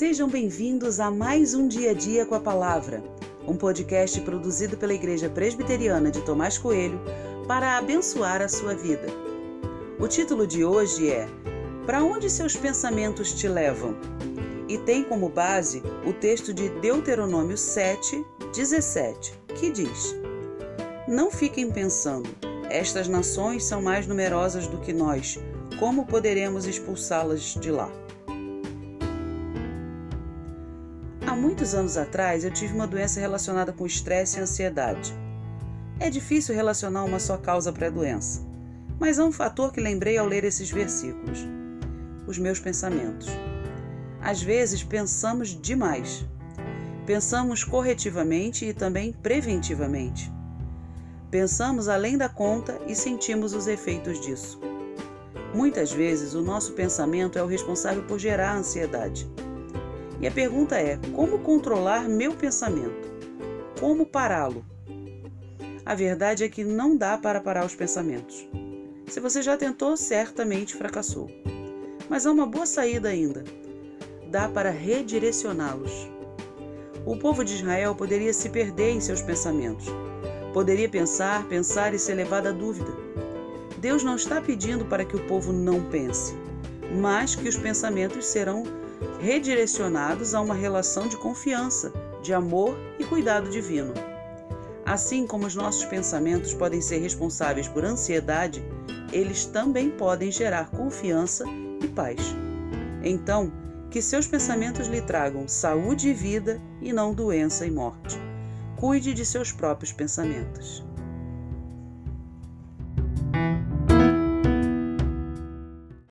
Sejam bem-vindos a mais um Dia a Dia com a Palavra, um podcast produzido pela Igreja Presbiteriana de Tomás Coelho para abençoar a sua vida. O título de hoje é Para onde seus pensamentos te levam? E tem como base o texto de Deuteronômio 7, 17, que diz: Não fiquem pensando, estas nações são mais numerosas do que nós, como poderemos expulsá-las de lá? Há muitos anos atrás eu tive uma doença relacionada com estresse e ansiedade. É difícil relacionar uma só causa para a doença, mas há um fator que lembrei ao ler esses versículos: os meus pensamentos. Às vezes pensamos demais. Pensamos corretivamente e também preventivamente. Pensamos além da conta e sentimos os efeitos disso. Muitas vezes o nosso pensamento é o responsável por gerar ansiedade. E a pergunta é: como controlar meu pensamento? Como pará-lo? A verdade é que não dá para parar os pensamentos. Se você já tentou, certamente fracassou. Mas há uma boa saída ainda. Dá para redirecioná-los. O povo de Israel poderia se perder em seus pensamentos. Poderia pensar, pensar e ser levado à dúvida. Deus não está pedindo para que o povo não pense, mas que os pensamentos serão redirecionados a uma relação de confiança, de amor e cuidado divino. Assim como os nossos pensamentos podem ser responsáveis por ansiedade, eles também podem gerar confiança e paz. Então, que seus pensamentos lhe tragam saúde e vida e não doença e morte. Cuide de seus próprios pensamentos.